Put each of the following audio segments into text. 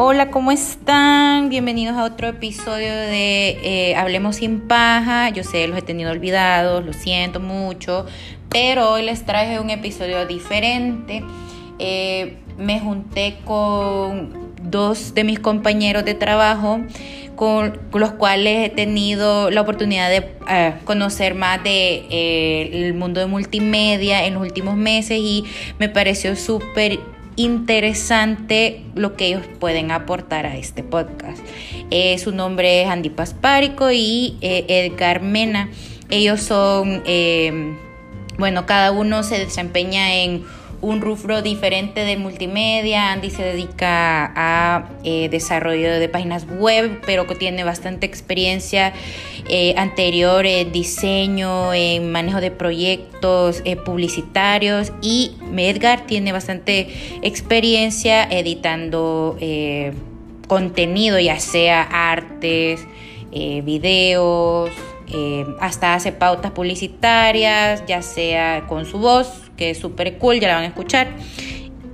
Hola, ¿cómo están? Bienvenidos a otro episodio de eh, Hablemos sin paja. Yo sé, los he tenido olvidados, lo siento mucho, pero hoy les traje un episodio diferente. Eh, me junté con dos de mis compañeros de trabajo con los cuales he tenido la oportunidad de eh, conocer más de el mundo de multimedia en los últimos meses y me pareció súper interesante lo que ellos pueden aportar a este podcast. Eh, su nombre es Andy Paspárico y eh, Edgar Mena. Ellos son, eh, bueno, cada uno se desempeña en un rubro diferente de multimedia. Andy se dedica a eh, desarrollo de páginas web, pero que tiene bastante experiencia eh, anterior en diseño, en manejo de proyectos eh, publicitarios. Y Edgar tiene bastante experiencia editando contenido, ya sea artes, videos. hasta hace pautas publicitarias, ya sea con su voz que es súper cool, ya la van a escuchar.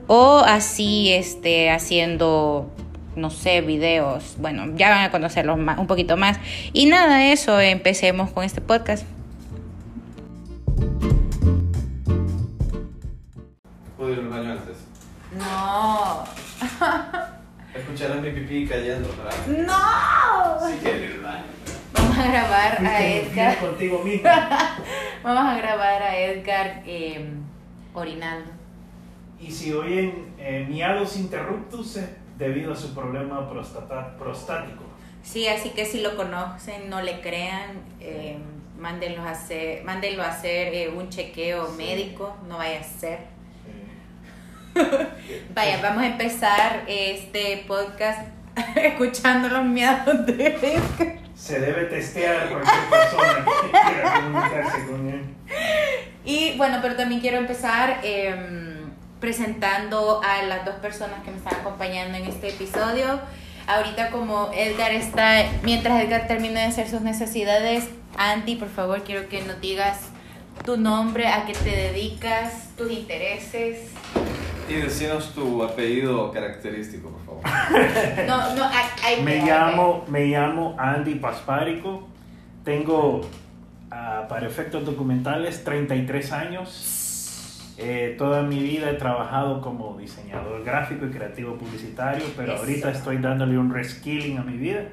O así, este, haciendo, no sé, videos. Bueno, ya van a conocerlos más, un poquito más. Y nada, eso, empecemos con este podcast. ¿Puedo ir al baño antes? No. Escucharás mi pipí cayendo, ¿verdad? No. Sí quiero ir al baño. Vamos a grabar a Edgar. contigo mismo. Vamos a grabar a Edgar eh, orinando. Y si oyen eh, miados interruptus es debido a su problema prostata- prostático. Sí, así que si lo conocen, no le crean, eh, mándenlo a hacer, mándenlo a hacer eh, un chequeo Sí. médico, no vaya a ser. Eh, Vaya, vamos a empezar este podcast escuchando los miados de Edgar. se debe testear a cualquier persona que quiera comunicarse con él. Y bueno, pero también quiero empezar em, presentando a las dos personas que me están acompañando en este episodio. Ahorita como Edgar está, mientras Edgar termina de hacer sus necesidades, Andy, por favor, quiero que nos digas tu nombre, a qué te dedicas, tus intereses. Y decinos tu apellido característico, por favor. No, no, hay, hay- Me llamo, me llamo Andy Paspárico. Tengo, ah, para efectos documentales, 33 años. Eh, toda mi vida he trabajado como diseñador gráfico y creativo publicitario, pero Eso. ahorita estoy dándole un reskilling a mi vida.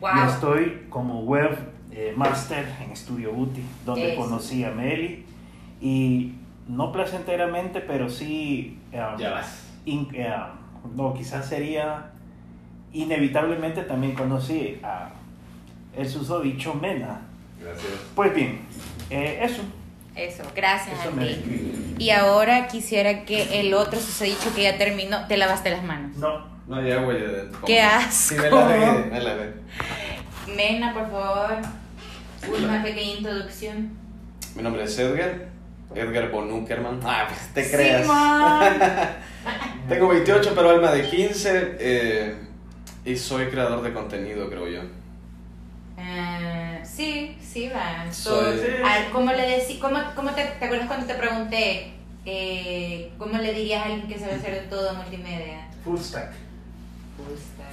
Wow. Y estoy como web eh, master en Studio Booty, donde Eso. conocí a Meli. Y no placenteramente, pero sí. um, Ya vas. in- eh, no, quizás sería. Inevitablemente también conocí a el susodicho Mena. Gracias. Pues bien, eh, eso. Eso, gracias Eso Andy. describe. Y ahora quisiera que el otro dicho que ya terminó, te lavaste las manos. No, No hay agua ya dentro. ¡Qué asco! Sí, me la ve, me la ve. Nena, por favor, una pequeña introducción. Mi nombre es Edgar. Edgar von Uckerman. Ah, pues te creas. Tengo 28, pero alma de 15. eh, y soy creador de contenido, creo yo. Eh, sí, sí, va. Soy- ¿Cómo le decí, cómo, cómo te, te acuerdas cuando te pregunté eh, cómo le dirías a alguien que sabe hacer todo multimedia? full stack.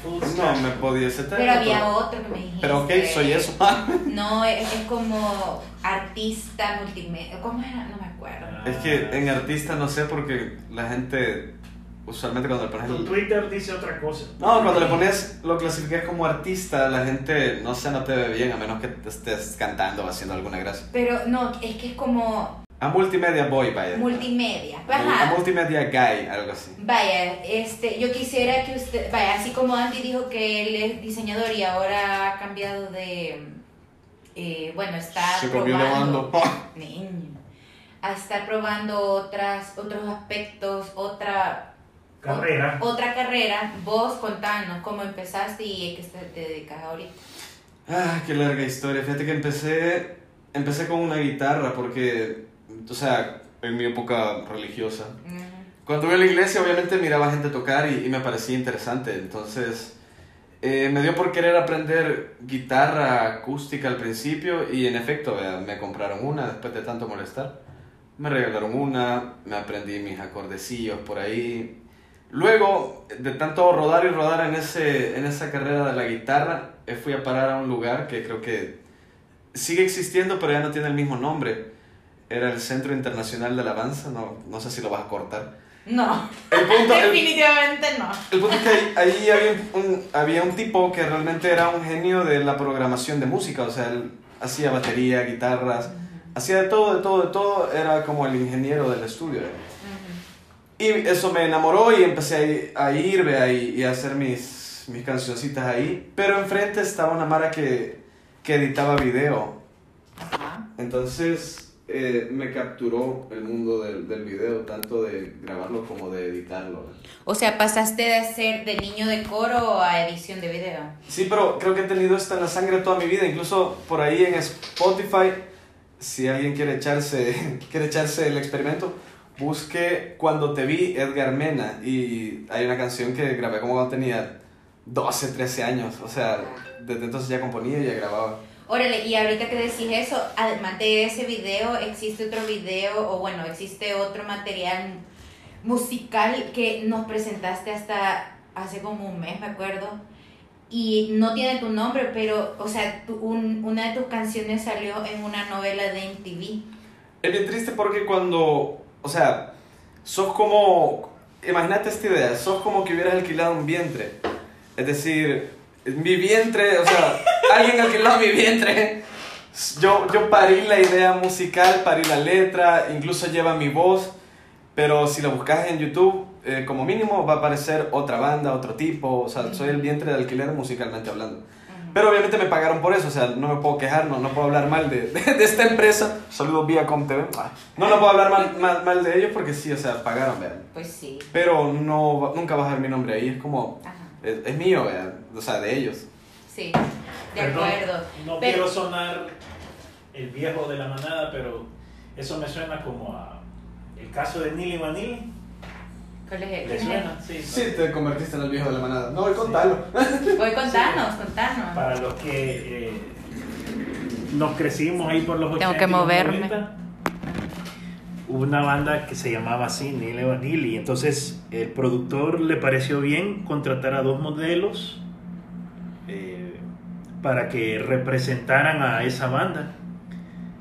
Full No stack. me podía ser Pero había otro que me dijiste. Pero ok, soy eso. No, es, es como artista multimedia. ¿Cómo era? No me acuerdo. es que en artista no sé porque la gente usualmente cuando le pones Tu el- Twitter dice otra cosa. No, cuando le pones, lo clasificas como artista, la gente, no sé, no te ve bien a menos que te estés cantando o haciendo alguna gracia. Pero no, es que es como A multimedia boy, vaya. multimedia. A Ajá. multimedia guy, algo así. Vaya, este, yo quisiera que usted, vaya, así como Andy dijo que él es diseñador y ahora ha cambiado de, eh, bueno, está Se comió probando, niño, a estar probando otras, otros aspectos, otra Carrera. otra carrera. Vos contanos cómo empezaste y a qué te dedicas ahorita. Ah, qué larga historia. Fíjate que empecé, empecé con una guitarra porque, o sea, en mi época religiosa. Ujú. Cuando iba a la iglesia, obviamente miraba gente tocar y, y me parecía interesante. Entonces, eh, me dio por querer aprender guitarra acústica al principio y en efecto, vea, me compraron una después de tanto molestar. Me regalaron una, me aprendí mis acordecillos por ahí. Luego, de tanto rodar y rodar en, ese, en esa carrera de la guitarra, eh, fui a parar a un lugar que creo que sigue existiendo, pero ya no tiene el mismo nombre. Era el Centro Internacional de Alabanza, no, no sé si lo vas a cortar. No, El punto, el- definitivamente no. El punto es que ahí, ahí había, un, había un tipo que realmente era un genio de la programación de música, o sea, él hacía batería, guitarras, hacía de todo, de todo, de todo, era como el ingeniero del estudio. Y eso me enamoró y empecé a, a ir vea, y, y a hacer mis, mis cancioncitas ahí, pero enfrente estaba una mara que, que editaba video, entonces eh, me capturó el mundo del, del video, tanto de grabarlo como de editarlo. O sea, pasaste de ser de niño de coro a edición de video. Sí, pero creo que he tenido esto en la sangre toda mi vida. Incluso por ahí en Spotify, si alguien quiere echarse, quiere echarse el experimento, busque Cuando te vi Edgar Mena. Y hay una canción que grabé como cuando tenía 12, 13 años. O sea, desde entonces ya componía y ya grababa. Órale, y ahorita que decís eso, además de ese video, existe otro video, o bueno, existe otro material musical que nos presentaste hasta hace como un mes, me acuerdo. Y no tiene tu nombre, pero, o sea, tu- un- una de tus canciones salió en una novela de MTV. Es bien triste porque cuando, o sea, sos como, imagínate esta idea, sos como que hubieras alquilado un vientre. Es decir, mi vientre, o sea, alguien alquiló mi vientre. Yo, yo parí la idea musical, parí la letra, incluso lleva mi voz, pero si lo buscas en YouTube, eh, como mínimo va a aparecer otra banda, otro tipo, o sea, soy el vientre de alquiler musicalmente hablando. Pero obviamente me pagaron por eso, o sea, no me puedo quejar, no, no puedo hablar mal de, de, de esta empresa. Saludos vía TV. No, no puedo hablar mal, mal, mal de ellos porque sí, o sea, pagaron, vean. Pues sí. Pero no, va- nunca vas a ver mi nombre ahí, es como, es, es mío, vean, o sea, de ellos. Sí, de Perdón, acuerdo. No Pero- quiero sonar el viejo de la manada, pero eso me suena como a el caso de Nili Vanilli. ¿Cuál es el- ¿Le suena? Sí. Sí, te convertiste en el viejo de la manada. No, voy a contarlo. Voy, contanos, contanos. Para los que eh, nos crecimos ahí por los 80 Tengo que moverme. 90, hubo una banda que se llamaba así, Nile Vanilli. Entonces, el productor le pareció bien contratar a dos modelos eh, para que representaran a esa banda.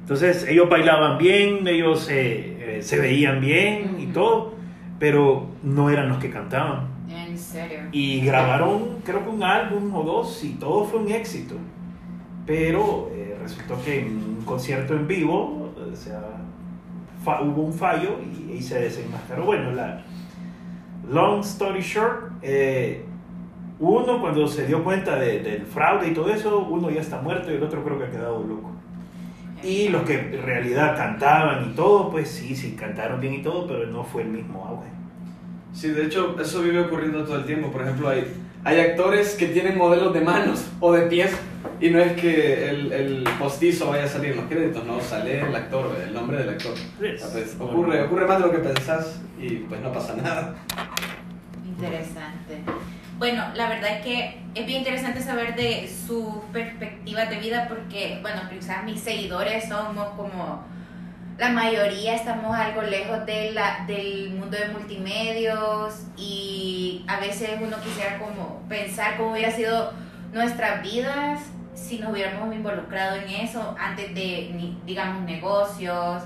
Entonces, ellos bailaban bien, ellos eh, eh, se veían bien y todo, pero no eran los que cantaban. En serio. Y grabaron, creo que un álbum o dos, y todo fue un éxito. Pero eh, resultó que en un concierto en vivo, o sea, hubo un fallo y, y se desenmascaró. Bueno, la long story short, eh, uno cuando se dio cuenta de- del fraude y todo eso, uno ya está muerto y el otro creo que ha quedado loco. Y los que en realidad cantaban y todo, pues sí, sí, cantaron bien y todo, pero no fue el mismo auge. Sí, de hecho, eso vive ocurriendo todo el tiempo. Por ejemplo, hay, hay actores que tienen modelos de manos o de pies y no es que el, el postizo vaya a salir en los créditos, no, sale el actor, el nombre del actor. Es pues, ocurre, ocurre más de lo que pensás y pues no pasa nada. Interesante. Bueno, la verdad es que es bien interesante saber de sus perspectivas de vida porque, bueno, quizás mis seguidores somos como, la mayoría estamos algo lejos de la, del mundo de multimedios y a veces uno quisiera como pensar cómo hubiera sido nuestras vidas si nos hubiéramos involucrado en eso antes de, digamos, negocios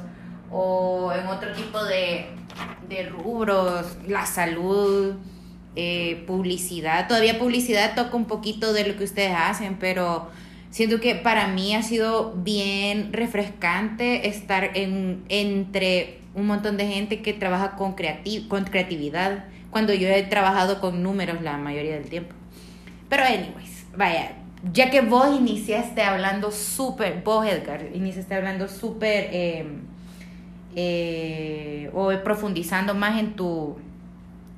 o en otro tipo de rubros, la salud, eh, publicidad. Todavía publicidad toca un poquito de lo que ustedes hacen, pero siento que para mí ha sido bien refrescante estar en, entre un montón de gente que trabaja con, con creatividad, cuando yo he trabajado con números la mayoría del tiempo. Pero anyways, vaya, ya que vos iniciaste hablando súper, vos Edgar, iniciaste hablando súper, eh, eh, o profundizando más en tu,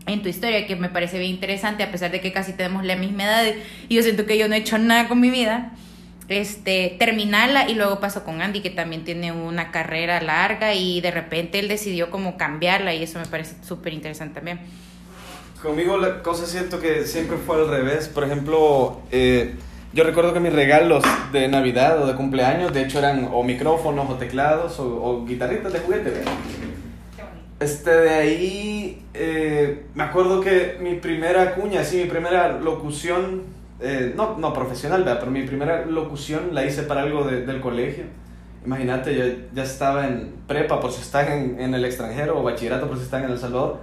en tu historia, que me parece bien interesante, a pesar de que casi tenemos la misma edad y yo siento que yo no he hecho nada con mi vida. Este, terminarla y luego pasó con Andy que también tiene una carrera larga y de repente él decidió como cambiarla y eso me parece súper interesante también. Conmigo la cosa siento que siempre fue al revés. Por ejemplo, eh, yo recuerdo que mis regalos de Navidad o de cumpleaños, de hecho, eran o micrófonos o teclados o, o guitarritas de juguete. ¿verdad? Este, de ahí, eh, me acuerdo que mi primera cuña, sí, mi primera locución, eh, no, no profesional, ¿verdad? pero mi primera locución la hice para algo de- del colegio. Imagínate, yo ya estaba en prepa por si están en, el extranjero o bachillerato por si están en El Salvador.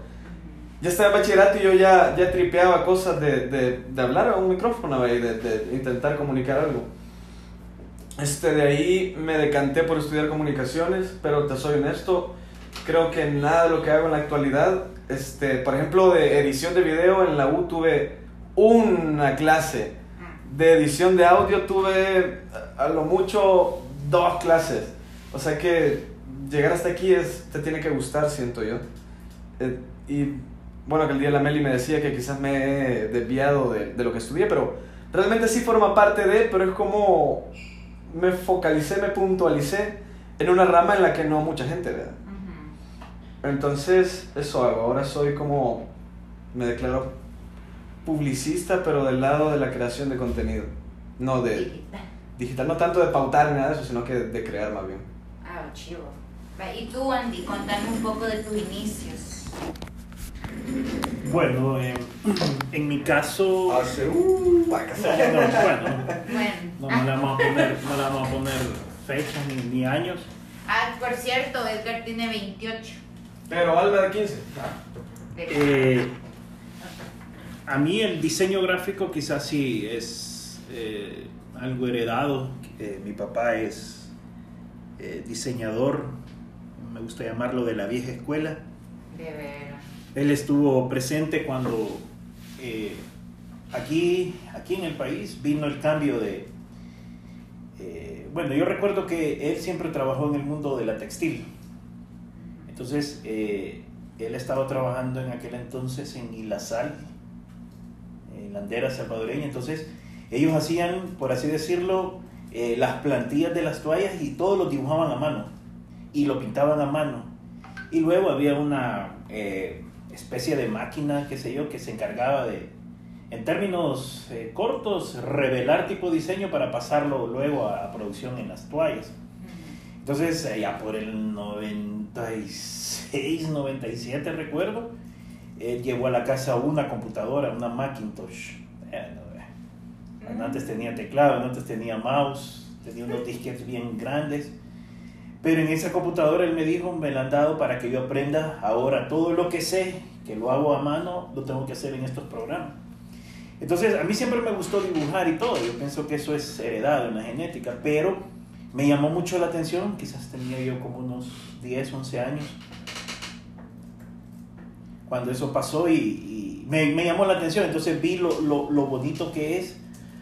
Ya estaba en bachillerato y yo ya, ya tripeaba cosas de, de, de hablar a un micrófono y de, de intentar comunicar algo. Este, de ahí me decanté por estudiar comunicaciones, pero te soy honesto, creo que nada de lo que hago en la actualidad, este, por ejemplo, de edición de video en la U tuve una clase, de edición de audio tuve a lo mucho dos clases, o sea que llegar hasta aquí es, te tiene que gustar, siento yo. Eh, y bueno, que el día de la Meli me decía que quizás me he desviado de, de lo que estudié, pero realmente sí forma parte de, pero es como me focalicé, me puntualicé en una rama en la que no mucha gente ve. Entonces, eso hago. Ahora soy como, me declaro publicista, pero del lado de la creación de contenido. No de Digital. digital, no tanto de pautar ni nada de eso, sino que de crear más bien. Ah, chivo. Y tú, Andy, contame un poco de tus inicios. Bueno, eh, en mi caso... Hace, uh. No, no, bueno, Bueno. no, no le vamos a poner, no le vamos a poner fechas ni, ni años. Ah, por cierto, Edgar tiene 28. Pero 15. De- Eh, a mí el diseño gráfico quizás sí es eh, algo heredado. Eh, mi papá es eh, diseñador, me gusta llamarlo de la vieja escuela. de veras. Él estuvo presente cuando eh, aquí, aquí en el país vino el cambio de... eh, bueno, yo recuerdo que él siempre trabajó en el mundo de la textil. Entonces, eh, él estaba trabajando en aquel entonces en Ilazal, en la Andera salvadoreña. Entonces, ellos hacían, por así decirlo, eh, las plantillas de las toallas y todos lo dibujaban a mano y lo pintaban a mano. Y luego había una eh, especie de máquina, qué sé yo, que se encargaba de, en términos cortos, revelar tipo diseño para pasarlo luego a, a producción en las toallas. Entonces, eh, ya por el 96, 97 recuerdo, él llevó a la casa una computadora, una Macintosh. Eh, eh. Bueno, Antes tenía teclado, antes tenía mouse, tenía unos disquetes bien grandes. Pero en esa computadora él me dijo, me la han dado para que yo aprenda ahora todo lo que sé, que lo hago a mano, lo tengo que hacer en estos programas. Entonces, a mí siempre me gustó dibujar y todo, yo pienso que eso es heredado en la genética, pero me llamó mucho la atención, quizás tenía yo como unos 10, 11 años, cuando eso pasó y, me, me llamó la atención, entonces vi lo, lo, lo bonito que es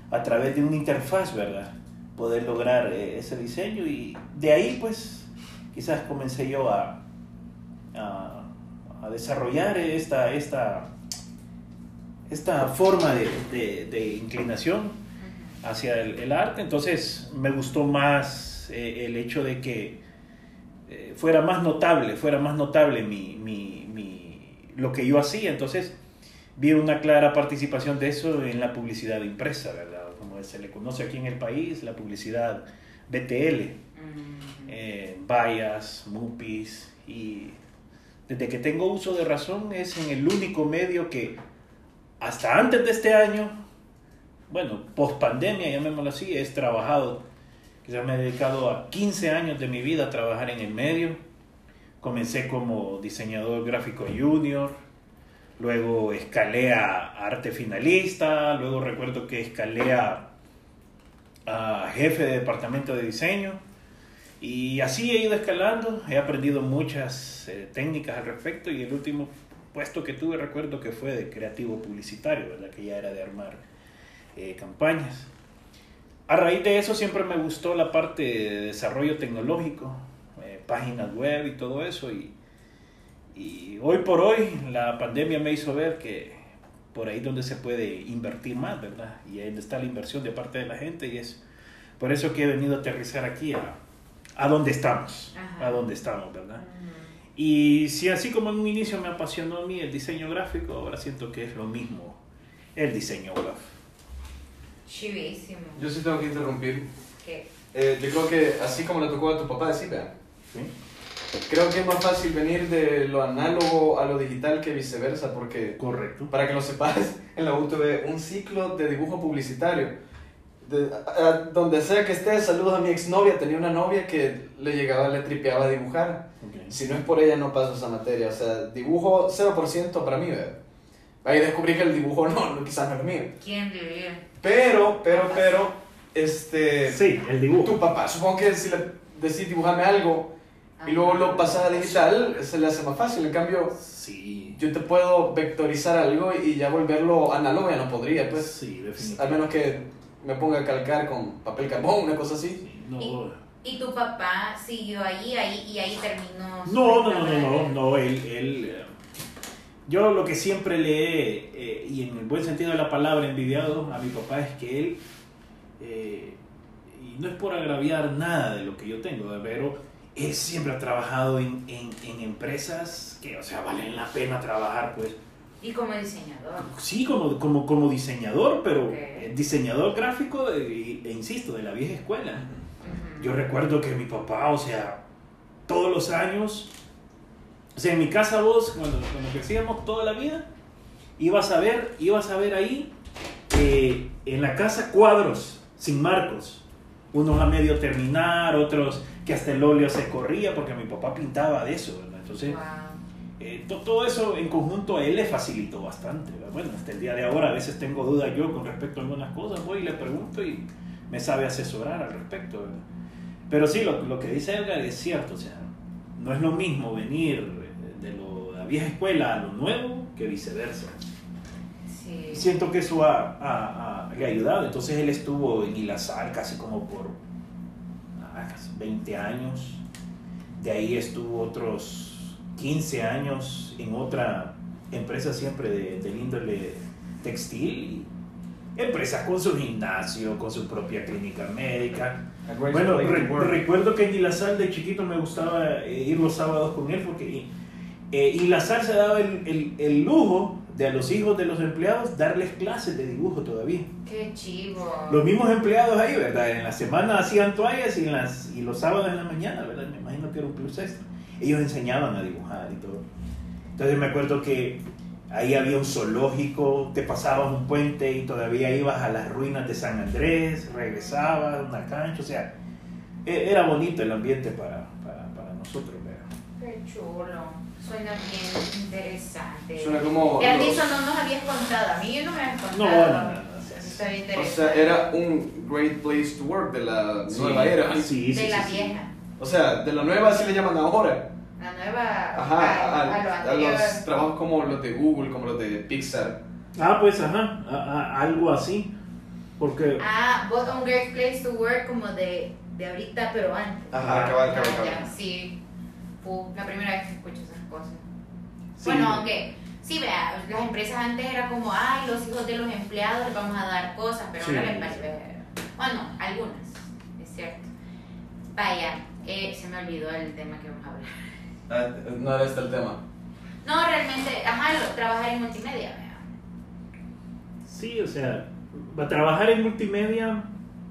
a través de una interfaz, ¿verdad? Poder lograr eh, ese diseño y de ahí pues quizás comencé yo a, a, a desarrollar esta, esta, esta forma de, de inclinación hacia el, el, arte, entonces me gustó más eh, el hecho de que eh, fuera más notable, fuera más notable mi, mi, mi, lo que yo hacía, entonces vi una clara participación de eso en la publicidad impresa, ¿verdad? Como se le conoce aquí en el país, la publicidad BTL, eh, vallas, mupis, y desde que tengo uso de razón es en el único medio que hasta antes de este año, bueno, post pandemia, llamémoslo así, he trabajado, quizás me he dedicado a 15 años de mi vida a trabajar en el medio. Comencé como diseñador gráfico junior, luego escalé a arte finalista, luego recuerdo que escalé a, jefe de departamento de diseño. Y así he ido escalando, he aprendido muchas eh, técnicas al respecto y el último puesto que tuve recuerdo que fue de creativo publicitario, ¿verdad? que ya era de armar eh, campañas. A raíz de eso siempre me gustó la parte de desarrollo tecnológico, eh, páginas web y todo eso. Y, y hoy por hoy la pandemia me hizo ver que por ahí donde se puede invertir más, ¿verdad? Y ahí está la inversión de parte de la gente y es por eso que he venido a aterrizar aquí a, a donde estamos, Ajá. a donde estamos, ¿verdad? Y si así como en un inicio me apasionó a mí el diseño gráfico, ahora siento que es lo mismo el diseño web. Chivísimo. Yo sí tengo que interrumpir. ¿Qué? Eh, yo creo que así como le tocó a tu papá decir, vea, ¿sí? Creo que es más fácil venir de lo análogo a lo digital que viceversa, porque Correcto. para que lo sepas, en la UTV un ciclo de dibujo publicitario. De- a- a- donde sea que esté, saludos a mi exnovia. Tenía una novia que le llegaba, le tripeaba a dibujar. Ok. Si no es por ella, no paso esa materia. O sea, dibujo 0% para mí, ¿verdad? Ahí descubrí que el dibujo no, no, quizás no es mío. ¿Quién diría? Pero, pero, pero, este. Sí, el dibujo. Tu papá, supongo que si le decís dibujarme algo y luego lo pasas a digital, se le hace más fácil. En cambio, Sí. yo te puedo vectorizar algo y ya volverlo análogo, ya no podría, pues. sí, Al definitivamente. menos que me ponga a calcar con papel carbón, una cosa así. Sí, No, ¿Y tu papá siguió ahí, ahí y ahí terminó? no, no, no, no, no, no, él, él, eh, yo lo que siempre le he, eh, y en el buen sentido de la palabra, envidiado a mi papá es que él, eh, y no es por agraviar nada de lo que yo tengo, pero él siempre ha trabajado en, en, en empresas que, o sea, valen la pena trabajar, pues, Y como diseñador. Sí, como, como, como diseñador, pero Ok. eh, diseñador gráfico, e, e insisto, de la vieja escuela. Ujú. Yo recuerdo que mi papá, o sea, todos los años, o sea, en mi casa vos, cuando, cuando crecíamos toda la vida, ibas a ver, ibas a ver ahí, eh, en la casa, cuadros sin marcos. Unos a medio terminar, otros que hasta el óleo se corría, porque mi papá pintaba de eso, ¿verdad? Entonces... Wow. Eh, to- todo eso en conjunto a él le facilitó bastante. ¿verdad? Bueno, hasta el día de ahora a veces tengo dudas yo con respecto a algunas cosas, voy y le pregunto y me sabe asesorar al respecto. ¿verdad? Pero sí, lo, lo que dice Edgar es cierto, o sea, no es lo mismo venir vieja escuela a lo nuevo que viceversa. Sí. Siento que eso ha, ha- ha- le ha ayudado. Entonces él estuvo en Ilazar casi como por ah, casi 20 años. De ahí estuvo otros 15 años en otra empresa siempre de, del índole textil. y Empresa con su gimnasio, con su propia clínica médica. Bueno, re- recuerdo que en Ilazar de chiquito me gustaba eh, ir los sábados con él porque eh, Ilazar se daba el, el- el lujo de a los hijos de los empleados darles clases de dibujo todavía. Qué chivo. Los mismos empleados ahí, ¿verdad? En la semana hacían toallas y, en las, y los sábados en la mañana, ¿verdad? Me imagino que era un plus extra. Ellos enseñaban a dibujar y todo. Entonces me acuerdo que ahí había un zoológico, te pasabas un puente y todavía ibas a las ruinas de San Andrés, regresabas, una cancha, o sea, e- era bonito el ambiente para, para, para nosotros. Qué chulo. Suena bien interesante. Suena como. Y a ti eso no nos habías contado. A mí no me habías No, contado. no, no, no, o sea, Está bien O interesante. sea, era un great place to work de la nueva era. Sí, sí, de sí, la sí. vieja. O sea, de la nueva así le llaman ahora. La nueva. Ajá, a, a, a lo a anterior. los trabajos como los de Google, como los de Pixar. Ah, pues ajá, a- a- algo así. Porque Ah, but un great place to work como de, de ahorita, pero antes. Ajá, cabal, cabal, Ah, ya, cabal. sí. La primera vez que escucho esas cosas. Sí. Bueno, aunque, sí, vea, las empresas antes era como, ay, los hijos de los empleados les vamos a dar cosas, pero Sí. ahora les parece. Bueno, algunas, es cierto. Vaya, eh, se me olvidó el tema que vamos a hablar. Ah, no era este el tema. No, realmente, ajá, lo- trabajar en multimedia, vea. sí, o sea, va a trabajar en multimedia.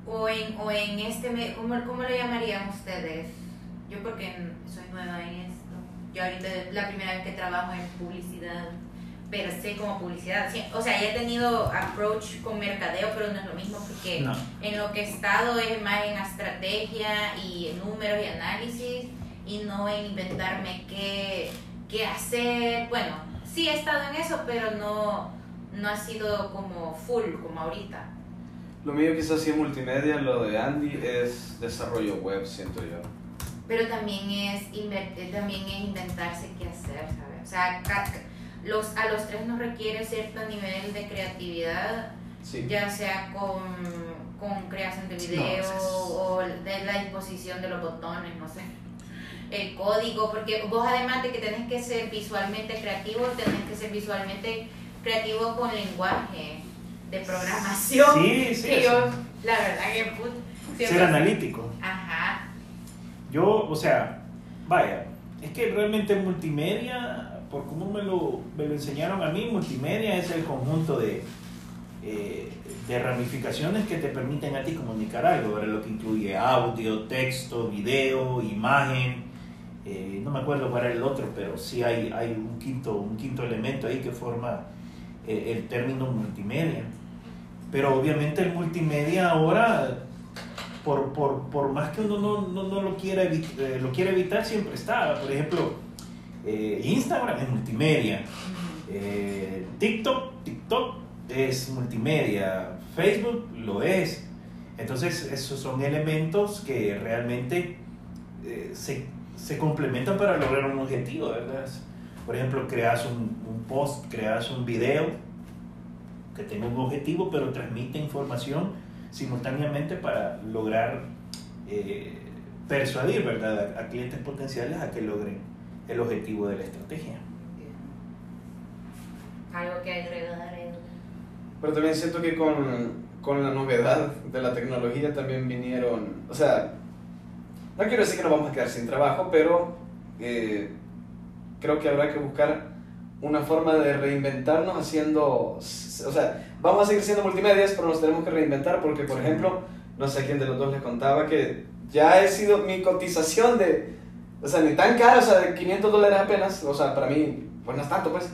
O en, o en este, me- ¿cómo, ¿cómo lo llamarían ustedes? Yo porque soy nueva en esto. Yo ahorita es la primera vez que trabajo en publicidad, pero sé como publicidad. sí, o sea, ya he tenido approach con mercadeo, pero no es lo mismo porque No. en lo que he estado es más en estrategia y en números y análisis y no en inventarme qué, qué hacer. Bueno, sí he estado en eso, pero no, no ha sido como full como ahorita. Lo mío quizás sí es multimedia, lo de Andy es desarrollo web, siento yo. Pero también es, también es inventarse qué hacer, ¿sabes? O sea, los, a los tres nos requiere cierto nivel de creatividad, Sí. ya sea con, con creación de video No, es- o de la disposición de los botones, no sé. El código, porque vos además de que tenés que ser visualmente creativo, tenés que ser visualmente creativo con lenguaje de programación. Sí, sí, yo, la verdad que put, Ser analítico. Ajá. Yo, o sea, vaya, es que realmente multimedia, por como me lo, me lo enseñaron a mí, multimedia es el conjunto de, eh, de ramificaciones que te permiten a ti comunicar algo, ¿verdad? lo que incluye audio, texto, video, imagen, eh, no me acuerdo cuál era el otro, pero sí hay, hay un, quinto, un quinto elemento ahí que forma eh, el término multimedia. Pero obviamente el multimedia ahora, por, por, por más que uno no, no, no lo, quiera eh, lo quiera evitar, siempre está. Por ejemplo, Instagram es multimedia. TikTok, TikTok es multimedia. Facebook lo es. Entonces, esos son elementos que realmente se se complementan para lograr un objetivo, ¿verdad? Por ejemplo, creas un, un post, creas un video que tenga un objetivo, pero transmite información simultáneamente para lograr eh, persuadir ¿verdad? A, clientes potenciales a que logren el objetivo de la estrategia. Algo que agregar, Pero también siento que con, con la novedad de la tecnología también vinieron, o sea, no quiero decir que nos vamos a quedar sin trabajo, pero eh, creo que habrá que buscar una forma de reinventarnos haciendo, o sea, vamos a seguir siendo multimedias, pero nos tenemos que reinventar porque, por ejemplo, no sé quién de los dos les contaba que ya he sido mi cotización de, o sea, ni tan cara, o sea, de 500 dólares apenas, o sea, para mí, pues no es tanto, pues,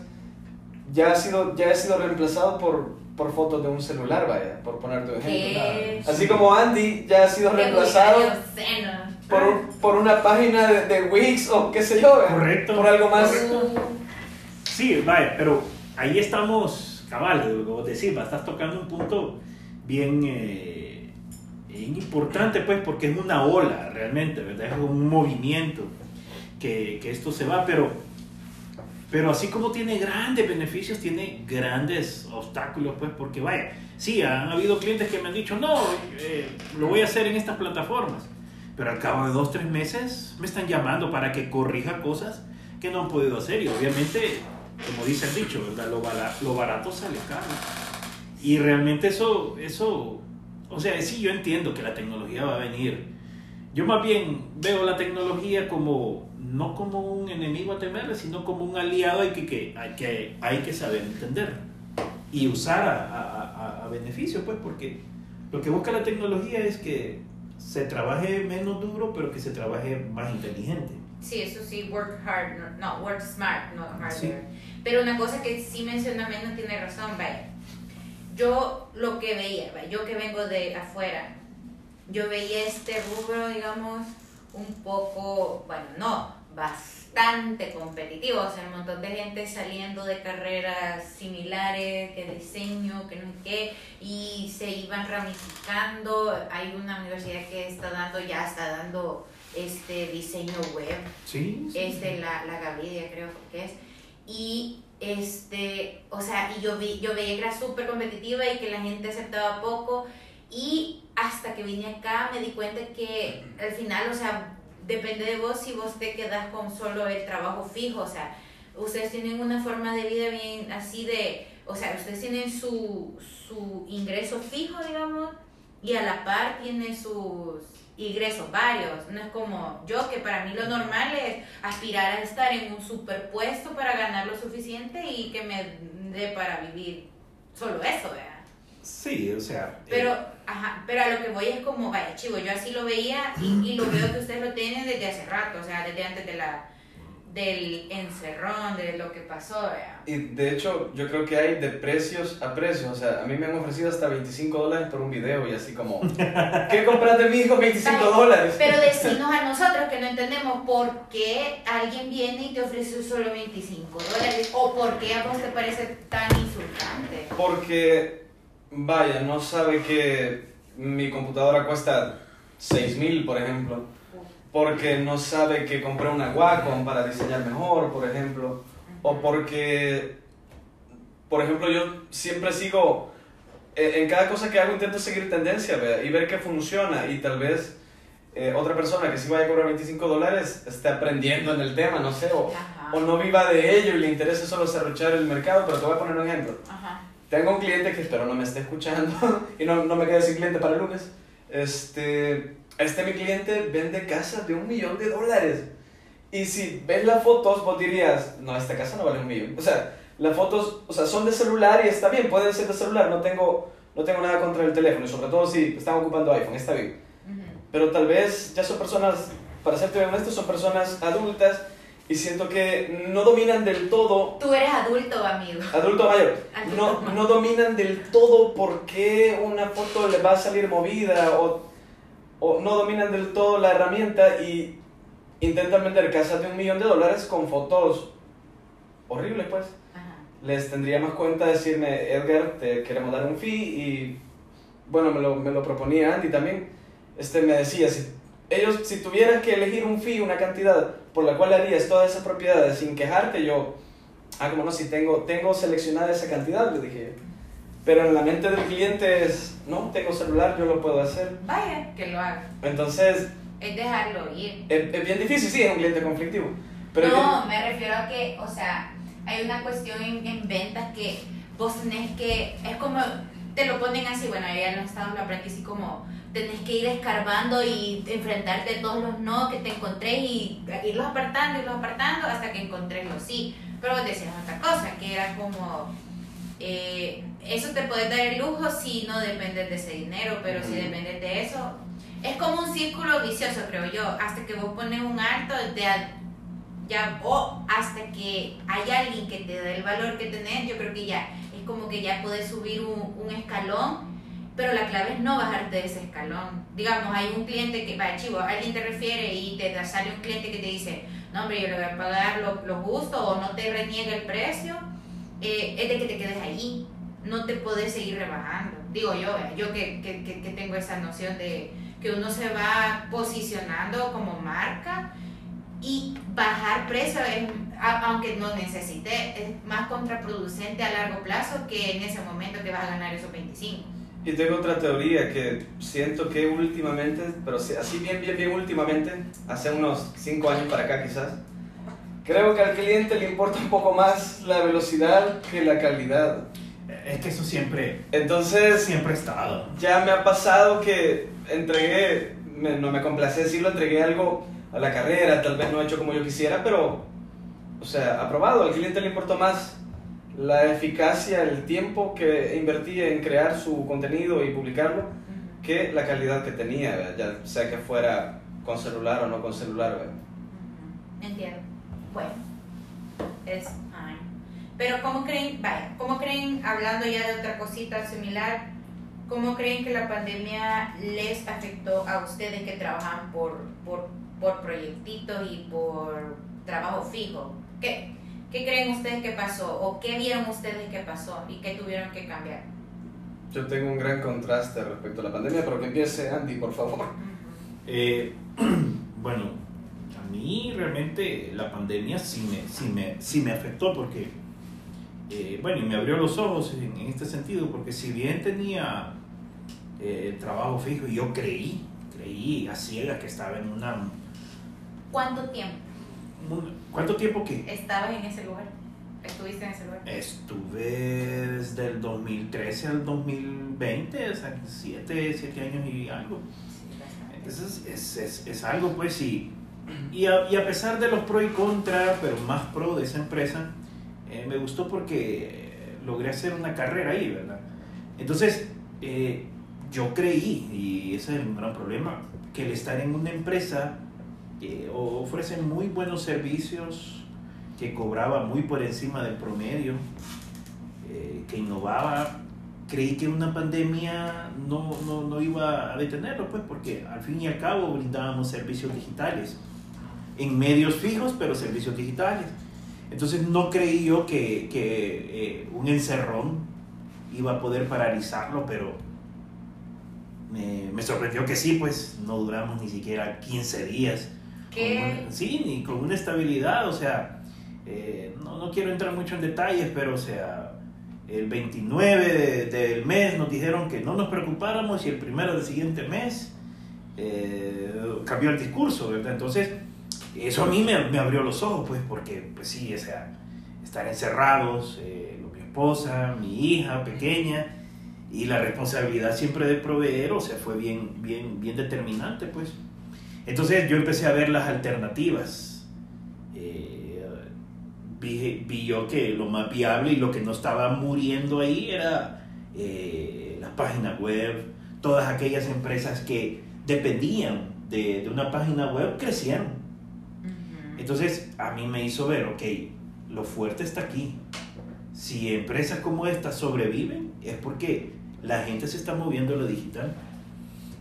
ya, ha sido, ya he sido reemplazado por, por fotos de un celular, vaya, por ponerte un ejemplo. Así como Andy ya ha sido reemplazado por, por una página de, de, Wix o qué sé yo. Correcto. Por algo más. Sí, vaya, pero ahí estamos, cabal, como decir, estás tocando un punto bien, eh, bien importante, pues, porque es una ola realmente, ¿verdad? Es un movimiento que, que esto se va, pero, pero así como tiene grandes beneficios, tiene grandes obstáculos, pues, porque vaya, sí, han habido clientes que me han dicho, no, eh, lo voy a hacer en estas plataformas pero al cabo de dos, tres meses me están llamando para que corrija cosas que no han podido hacer. Y obviamente, como dice el dicho, ¿verdad? Lo, barato, lo barato sale caro. Y realmente eso, eso, o sea, sí, yo entiendo que la tecnología va a venir. Yo más bien veo la tecnología como, no como un enemigo a temer, sino como un aliado hay que, que, hay que, hay que saber entender y usar a, a, a beneficio, pues, porque lo que busca la tecnología es que se trabaje menos duro, pero que se trabaje más inteligente. Sí, eso sí, work hard, no, work smart, no harder. Pero una cosa que sí menciona menos tiene razón, vaya. Yo lo que veía, yo que vengo de afuera, yo veía este rubro, digamos, un poco, bueno, no, bastante competitivo, o sea, un montón de gente saliendo de carreras similares, que diseño, que no sé qué, y se iban ramificando. Hay una universidad que está dando, ya está dando este diseño web. Sí. Este, la, la Gavidia creo que es. Y este, o sea, y yo, vi, yo veía que era súper competitiva y que la gente aceptaba poco. Y hasta que vine acá me di cuenta que al final, o sea, depende de vos si vos te quedas con solo el trabajo fijo, o sea, ustedes tienen una forma de vida bien así de, o sea, ustedes tienen su, su ingreso fijo, digamos, y a la par tienen sus ingresos varios. No es como yo, que para mí lo normal es aspirar a estar en un superpuesto para ganar lo suficiente y que me dé para vivir solo eso, ¿verdad? Sí, o sea. Pero, eh, ajá, pero a lo que voy es como, vaya, chivo, yo así lo veía y, y lo veo que ustedes lo tienen desde hace rato, o sea, desde antes de la del encerrón, de lo que pasó. Y de hecho, yo creo que hay de precios a precios. O sea, a mí me han ofrecido hasta 25 dólares por un video y así como, ¿qué compraste mi hijo? 25 dólares. Pero decimos a nosotros que no entendemos por qué alguien viene y te ofrece solo 25 dólares o por qué a vos te parece tan insultante. Porque vaya, no sabe que mi computadora cuesta 6000, por ejemplo, porque no sabe que compré una Wacom para diseñar mejor, por ejemplo, o porque, por ejemplo, yo siempre sigo, eh, en cada cosa que hago intento seguir tendencia y ver qué funciona y tal vez eh, otra persona que sí vaya a cobrar 25 dólares esté aprendiendo en el tema, no sé, o, o no viva de ello y le interese solo cerruchar el mercado, pero te voy a poner un ejemplo. Ajá. Tengo un cliente que espero no me esté escuchando y no, no me quede sin cliente para el lunes. Este, este mi cliente vende casas de un millón de dólares. Y si ves las fotos, vos dirías, no, esta casa no vale un millón. O sea, las fotos, o sea, son de celular y está bien, pueden ser de celular, no tengo, no tengo nada contra el teléfono, y sobre todo si están ocupando iPhone, está bien. Pero tal vez ya son personas para serte honesto, son personas adultas y siento que no dominan del todo. Tú eres adulto, amigo. Adulto mayor. Adulto No, no dominan del todo por qué una foto le va a salir movida o, o no dominan del todo la herramienta y intentan vender casas de un millón de dólares con fotos horribles, pues. Ajá. Les tendría más cuenta decirme, Edgar, te queremos dar un fee y bueno, me lo, me lo proponía Andy también. Este me decía, si ellos, si tuvieras que elegir un fee, una cantidad por la cual harías todas esas propiedades sin quejarte, yo, ah, como no, si tengo, tengo seleccionada esa cantidad, le dije. Pero en la mente del cliente es, no, tengo celular, yo lo puedo hacer. Vaya, que lo haga. Entonces, Es dejarlo ir. es, es bien difícil, sí, es un cliente conflictivo. Pero no, me refiero a que, o sea, hay una cuestión en, en ventas que vos tenés que, es como, te lo ponen así, bueno, ya en los estados lo aprendí así como, tenés que ir escarbando y enfrentarte a todos los no que te encontré y irlos apartando, irlos apartando hasta que encontrés los sí. Pero vos decías otra cosa, que era como, eh, eso te puede dar el lujo si no dependes de ese dinero, pero si dependes de eso, es como un círculo vicioso, creo yo, hasta que vos pones un alto de ya o hasta que hay alguien que te dé el valor que tenés, yo creo que ya es como que ya puedes subir un, un escalón, pero la clave es no bajarte de ese escalón. Digamos, hay un cliente que, va, chivo, alguien te refiere y te sale un cliente que te dice, no hombre, yo le voy a pagar lo, lo justo o no te reniega el precio, eh, es de que te quedes ahí, no te podés seguir rebajando. Digo yo, yo que, que, que, tengo esa noción de que uno se va posicionando como marca y bajar precio, es- aunque no necesite, es más contraproducente a largo plazo que en ese momento que vas a ganar esos 25. Y tengo otra teoría que siento que últimamente, pero sí, así bien, bien, bien últimamente, hace unos 5 años para acá quizás, creo que al cliente le importa un poco más la velocidad que la calidad. Es que eso siempre, Entonces, siempre ha estado. ya me ha pasado que entregué, me- no me complace decirlo, entregué algo a la carrera, tal vez no hecho como yo quisiera, pero, o sea, aprobado. Al cliente le importó más la eficacia, el tiempo que invertí en crear su contenido y publicarlo que la calidad que tenía, ¿verdad? ya sea que fuera con celular o no con celular. Entiendo. Bueno, es fine. Pero ¿cómo creen, vaya, cómo creen, hablando ya de otra cosita similar, cómo creen que la pandemia les afectó a ustedes que trabajan por, por, por proyectitos y por trabajo fijo? ¿Qué, ¿Qué creen ustedes que pasó? ¿O qué vieron ustedes que pasó y qué tuvieron que cambiar? Yo tengo un gran contraste respecto a la pandemia, pero que empiece Andy, por favor. Eh, bueno, mí realmente la pandemia sí me, sí me, sí me afectó porque, eh, bueno, y me abrió los ojos en, en este sentido, porque si bien tenía eh, trabajo fijo, yo creí, creí a ciegas que estaba en una... ¿Cuánto tiempo ¿Cuánto tiempo que? estabas en ese lugar? ¿Estuviste en ese lugar? Estuve desde el 2013 al 2020, o sea, siete, siete años y algo. Sí. Entonces es, es, es algo pues y, y, a, y a pesar de los pro y contra, pero más pro de esa empresa, eh, me gustó porque eh, logré hacer una carrera ahí, ¿verdad? Entonces eh, yo creí, y ese es el gran problema, que el estar en una empresa que ofrece muy buenos servicios, que cobraba muy por encima del promedio, eh, que innovaba, creí que una pandemia no, no, no iba a detenerlo, pues, porque al fin y al cabo brindábamos servicios digitales, en medios fijos, pero servicios digitales. Entonces no creí yo que, que eh, un encerrón iba a poder paralizarlo, pero me, me sorprendió que sí, pues no duramos ni siquiera 15 días. ¿Qué? Una- sí, ni con una estabilidad, o sea, eh, no, no quiero entrar mucho en detalles, pero o sea, el 29 de- del mes nos dijeron que no nos preocupáramos y el primero del siguiente mes eh, cambió el discurso, ¿verdad? Entonces, eso a mí me, me abrió los ojos, pues, porque, pues sí, o sea, estar encerrados, eh, mi esposa, mi hija pequeña, y la responsabilidad siempre de proveer, o sea, fue bien, bien, bien determinante, pues. Entonces yo empecé a ver las alternativas. Eh, vi, vi yo que lo más viable y lo que no estaba muriendo ahí era eh, las páginas web, todas aquellas empresas que dependían de, de una página web crecieron. Entonces, a mí me hizo ver, ok, lo fuerte está aquí. Si empresas como esta sobreviven, es porque la gente se está moviendo a lo digital.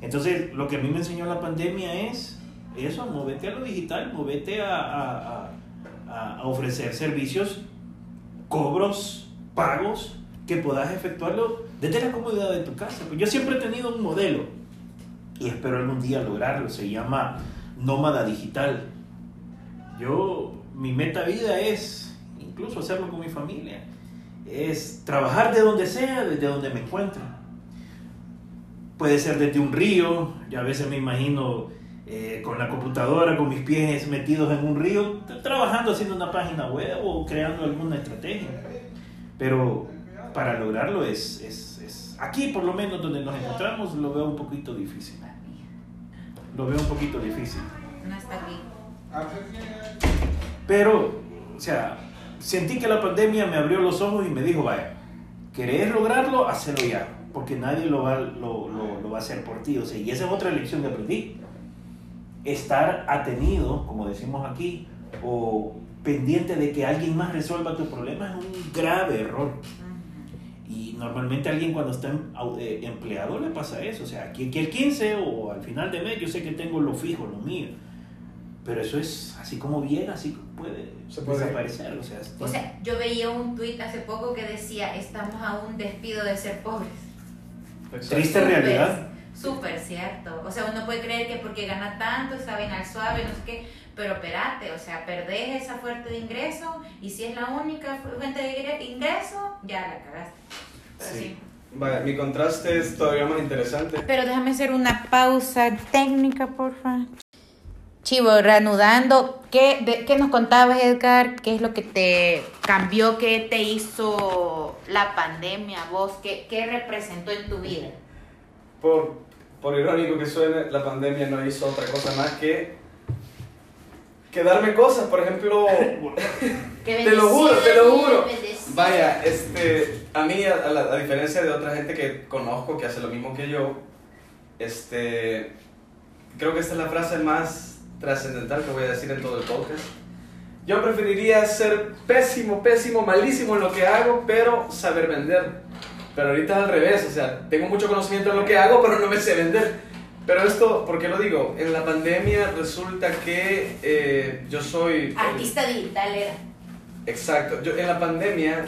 Entonces, lo que a mí me enseñó la pandemia es eso, movete a lo digital, movete a, a- a- a ofrecer servicios, cobros, pagos, que puedas efectuarlo desde la comodidad de tu casa. Pues yo siempre he tenido un modelo y espero algún día lograrlo, se llama nómada digital. Yo, mi meta vida es incluso hacerlo con mi familia, es trabajar de donde sea, desde donde me encuentre. Puede ser desde un río, yo a veces me imagino eh, con la computadora, con mis pies metidos en un río, trabajando haciendo una página web o creando alguna estrategia. Pero para lograrlo es, es, es- aquí por lo menos donde nos encontramos lo veo un poquito difícil. Lo veo un poquito difícil. No está aquí. Pero, o sea, sentí que la pandemia me abrió los ojos y me dijo, vaya, ¿querés lograrlo? Hacelo ya, porque nadie lo va, lo, lo- lo va a hacer por ti. O sea, y esa es otra lección que aprendí. Estar atenido, como decimos aquí, o pendiente de que alguien más resuelva tu problema es un grave error. Y normalmente a alguien cuando está em- eh, empleado le pasa eso. O sea, que, que el 15 o al final de mes yo sé que tengo lo fijo, lo mío. Pero eso es así como llega, así puede, Se puede. desaparecer. O sea, O sea, yo veía un tuit hace poco que decía, estamos a un despido de ser pobres. triste Súper- realidad. Súper cierto. O sea, uno puede creer que porque gana tanto, está bien al suave, no sé qué, pero espérate, o sea, perdés esa fuente de ingreso y si es la única fuente de ingre- ingreso, ya la cagaste. Pero Sí. sí. Vaya, mi contraste es todavía más interesante. Pero déjame hacer una pausa técnica, porfa. Chivo, reanudando, ¿qué, de- ¿qué nos contabas, Edgar? ¿Qué es lo que te cambió? ¿Qué te hizo la pandemia vos? ¿Qué, qué representó en tu vida? Por, por irónico que suene, la pandemia no hizo otra cosa más que, que darme cosas. Por ejemplo, ¿Qué Te lo juro, te lo juro. Vaya, este, a mí, a, a la- a diferencia de otra gente que conozco que hace lo mismo que yo, este, creo que esta es la frase más trascendental que voy a decir en todo el podcast. Yo preferiría ser pésimo, pésimo, malísimo en lo que hago, pero saber vender. Pero ahorita es al revés, o sea, tengo mucho conocimiento en lo que hago, pero no me sé vender. Pero esto, ¿por qué lo digo? En la pandemia resulta que eh, yo soy... Artista digital era. Exacto, yo en la pandemia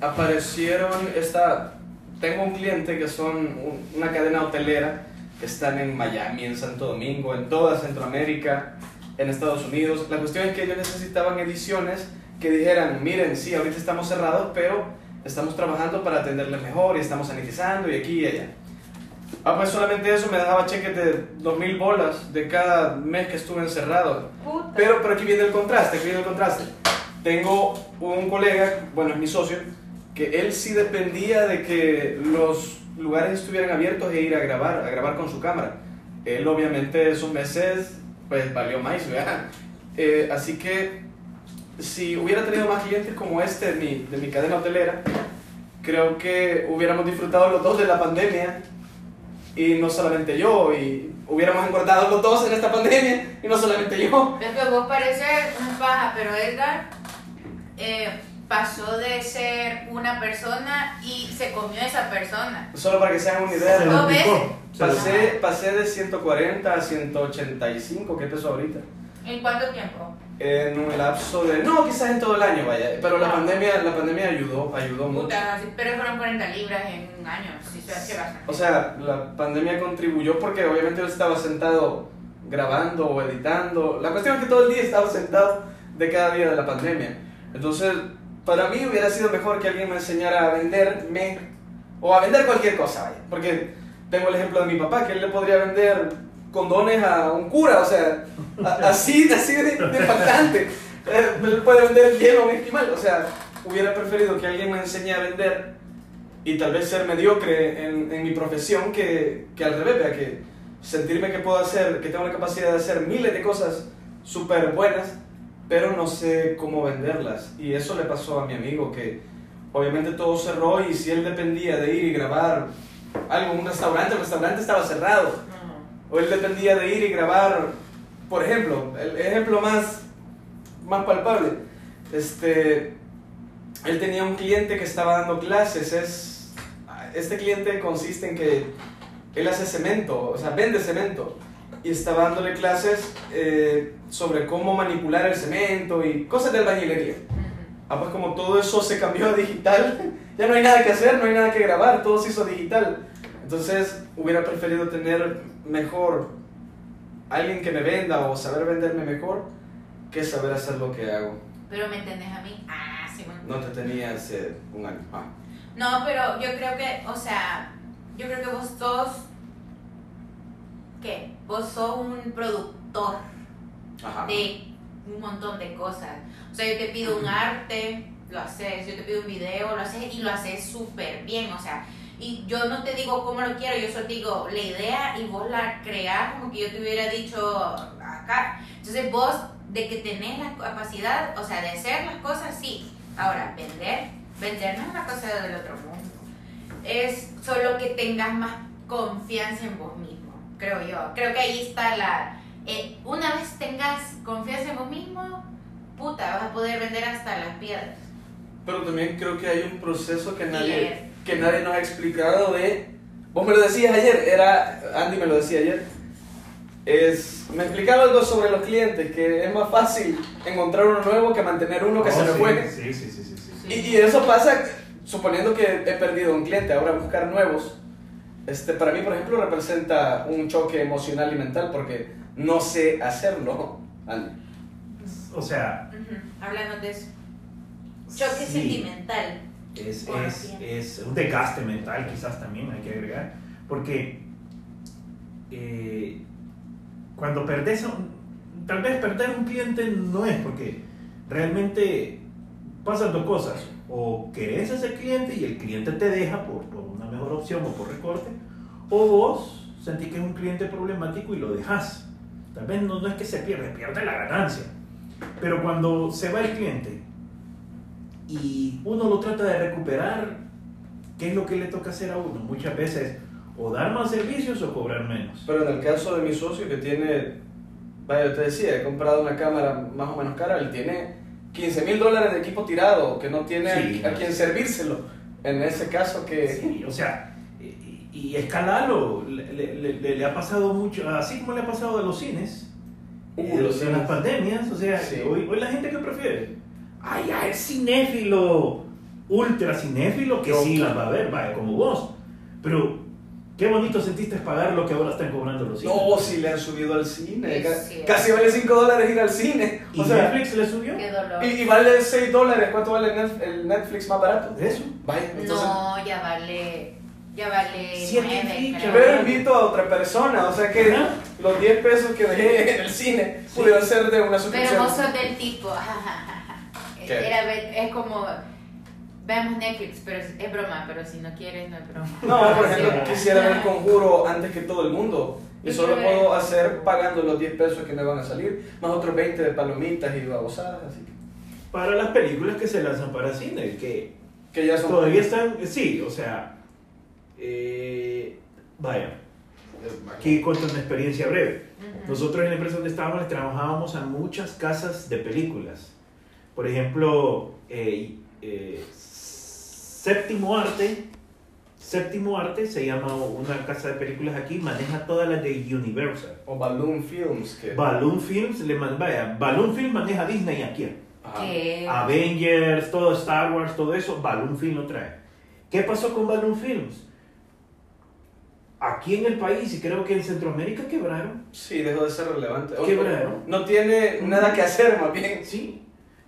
aparecieron esta tengo un cliente que son un- una cadena hotelera que están en Miami, en Santo Domingo, en toda Centroamérica, en Estados Unidos. La cuestión es que ellos necesitaban ediciones que dijeran, miren, sí, ahorita estamos cerrados, pero estamos trabajando para atenderles mejor y estamos sanitizando y aquí y allá. Ah, pues solamente eso me dejaba cheques de 2.000 bolas de cada mes que estuve encerrado. Puta. Pero, pero aquí viene el contraste, aquí viene el contraste. Tengo un colega, bueno, es mi socio, que él sí dependía de que los lugares estuvieran abiertos e ir a grabar, a grabar con su cámara. Él obviamente esos meses, pues valió más, ¿verdad? Eh, así que si hubiera tenido más clientes como este de mi, de mi cadena hotelera, creo que hubiéramos disfrutado los dos de la pandemia y no solamente yo, y hubiéramos engordado los dos en esta pandemia y no solamente yo. Es que vos pareces un paja, pero Edgar eh, pasó de ser una persona y se comió esa persona. Solo para que se hagan una idea. ¿Cómo lo Pasé, pasé de 140 a 185, ¿qué peso ahorita? ¿En cuánto tiempo? En un lapso de... No, quizás en todo el año, vaya. Pero la Ah. pandemia, la pandemia ayudó, ayudó mucho. Puta, pero fueron 40 libras en un año. Sí, se hace bastante. O sea, la pandemia contribuyó porque obviamente yo estaba sentado grabando o editando. La cuestión es que todo el día estaba sentado de cada día de la pandemia. Entonces, para mí hubiera sido mejor que alguien me enseñara a venderme o a vender cualquier cosa. Porque tengo el ejemplo de mi papá, que él le podría vender condones a un cura, o sea, así, así de, de impactante. Eh, Él puede vender hielo a un esquimal, o sea, hubiera preferido que alguien me enseñe a vender y tal vez ser mediocre en, mi profesión que, que al revés, vea, que sentirme que puedo hacer, que tengo la capacidad de hacer miles de cosas súper buenas, pero no sé cómo venderlas. Y eso le pasó a mi amigo, que obviamente todo cerró y si él dependía de ir y grabar algo en un restaurante, el restaurante estaba cerrado. O él dependía de ir y grabar, por ejemplo, el ejemplo más, más palpable, este, él tenía un cliente que estaba dando clases, es, este cliente consiste en que él hace cemento, o sea, vende cemento, y estaba dándole clases eh, sobre cómo manipular el cemento y cosas de albañilería. Ah, pues como todo eso se cambió a digital, ya no hay nada que hacer, no hay nada que grabar, todo se hizo digital. Entonces hubiera preferido tener mejor alguien que me venda o saber venderme mejor que saber hacer lo que hago. Pero me entendés a mí. Ah, sí, bueno. No te tenía hace un año. Ah. No, pero yo creo que, o sea, yo creo que vos sos. ¿Qué? Vos sos un productor Ajá. de un montón de cosas. O sea, yo te pido un arte, lo haces. Yo te pido un video, lo haces y lo haces súper bien. O sea, y yo no te digo cómo lo quiero, yo solo te digo la idea y vos la creás como que yo te hubiera dicho acá. Entonces vos, de que tenés la capacidad, o sea, de hacer las cosas, sí. Ahora, vender, vender no es una cosa del otro mundo. Es solo que tengas más confianza en vos mismo, creo yo. Creo que ahí está la... eh, una vez tengas confianza en vos mismo, puta, vas a poder vender hasta las piedras. Pero también creo que hay un proceso que nadie, que nadie nos ha explicado de... Vos me lo decías ayer, era... Andy me lo decía ayer. Es, me explicaba algo sobre los clientes, que es más fácil encontrar uno nuevo que mantener uno que Oh, se sí, fue. Sí, sí, sí, sí, sí. Y, y eso pasa suponiendo que he perdido un cliente, ahora buscar nuevos. Este, para mí, por ejemplo, representa un choque emocional y mental porque no sé hacerlo. O sea, Hablando de eso. Choque sí, sentimental. Es, es, es un desgaste mental quizás también hay que agregar, porque eh, cuando perdés, un- tal vez perder un cliente no es porque realmente pasan dos cosas, o querés a ese cliente y el cliente te deja por, por una mejor opción o por recorte, o vos sentís que es un cliente problemático y lo dejas. Tal vez no, no es que se pierde, pierde la ganancia. Pero cuando se va el cliente y uno lo trata de recuperar, ¿qué es lo que le toca hacer a uno? Muchas veces o dar más servicios o cobrar menos. Pero en el caso de mi socio que tiene, vaya, yo te decía, he comprado una cámara más o menos cara, él tiene 15 mil dólares de equipo tirado, que no tiene Sí, a, a quien servírselo. En ese caso que... Sí, o sea, y, escalarlo, le, le- le- le ha pasado mucho, así como le ha pasado a los cines, Uh, eh, los en las pandemias, o sea, Sí. hoy, hoy la gente que prefiere, ay, ya es cinéfilo, ultra cinéfilo, que sí las va a ver, vaya, como vos, pero qué bonito sentiste pagar lo que ahora están cobrando los cines. No, si le han subido al cine. Cierto. Casi vale 5 dólares ir al cine. ¿Y O sea, Netflix le subió? Qué dolor. y, y vale 6 dólares. ¿Cuánto vale el Netf- el Netflix más barato? Eso. Vaya, entonces... No, ya vale. Ya vale. Siete nueve. Pero invito a otra persona, o sea que los 10 pesos que dejé en el cine Sí. pudieron ser de una Pero suscripción. vos sos del tipo. Era, es como. Veamos Netflix, pero es, es broma, pero si no quieres, no es broma. No, por Sí. ejemplo, quisiera ver Conjuro antes que todo el mundo. Y solo puedo hacer pagando los 10 pesos que me van a salir, más otros 20 de palomitas y babosadas, así que- Para las películas que se lanzan para cine, que que ya son... todavía están, sí, o sea, eh, vaya, aquí cuento una experiencia breve. Nosotros en la empresa donde estábamos trabajábamos a muchas casas de películas. Por ejemplo, eh, eh, Séptimo Arte, Séptimo Arte se llama una casa de películas aquí, maneja todas las de Universal. O Balloon Films, que... Balloon Films, le man- vaya, Balloon Films maneja Disney aquí. Que- Avengers, todo Star Wars, todo eso, Balloon Film lo trae. ¿Qué pasó con Balloon Films? Aquí en el país y creo que en Centroamérica quebraron. Sí, dejó de ser relevante. Quebraron. No tiene nada que hacer, más bien. Sí.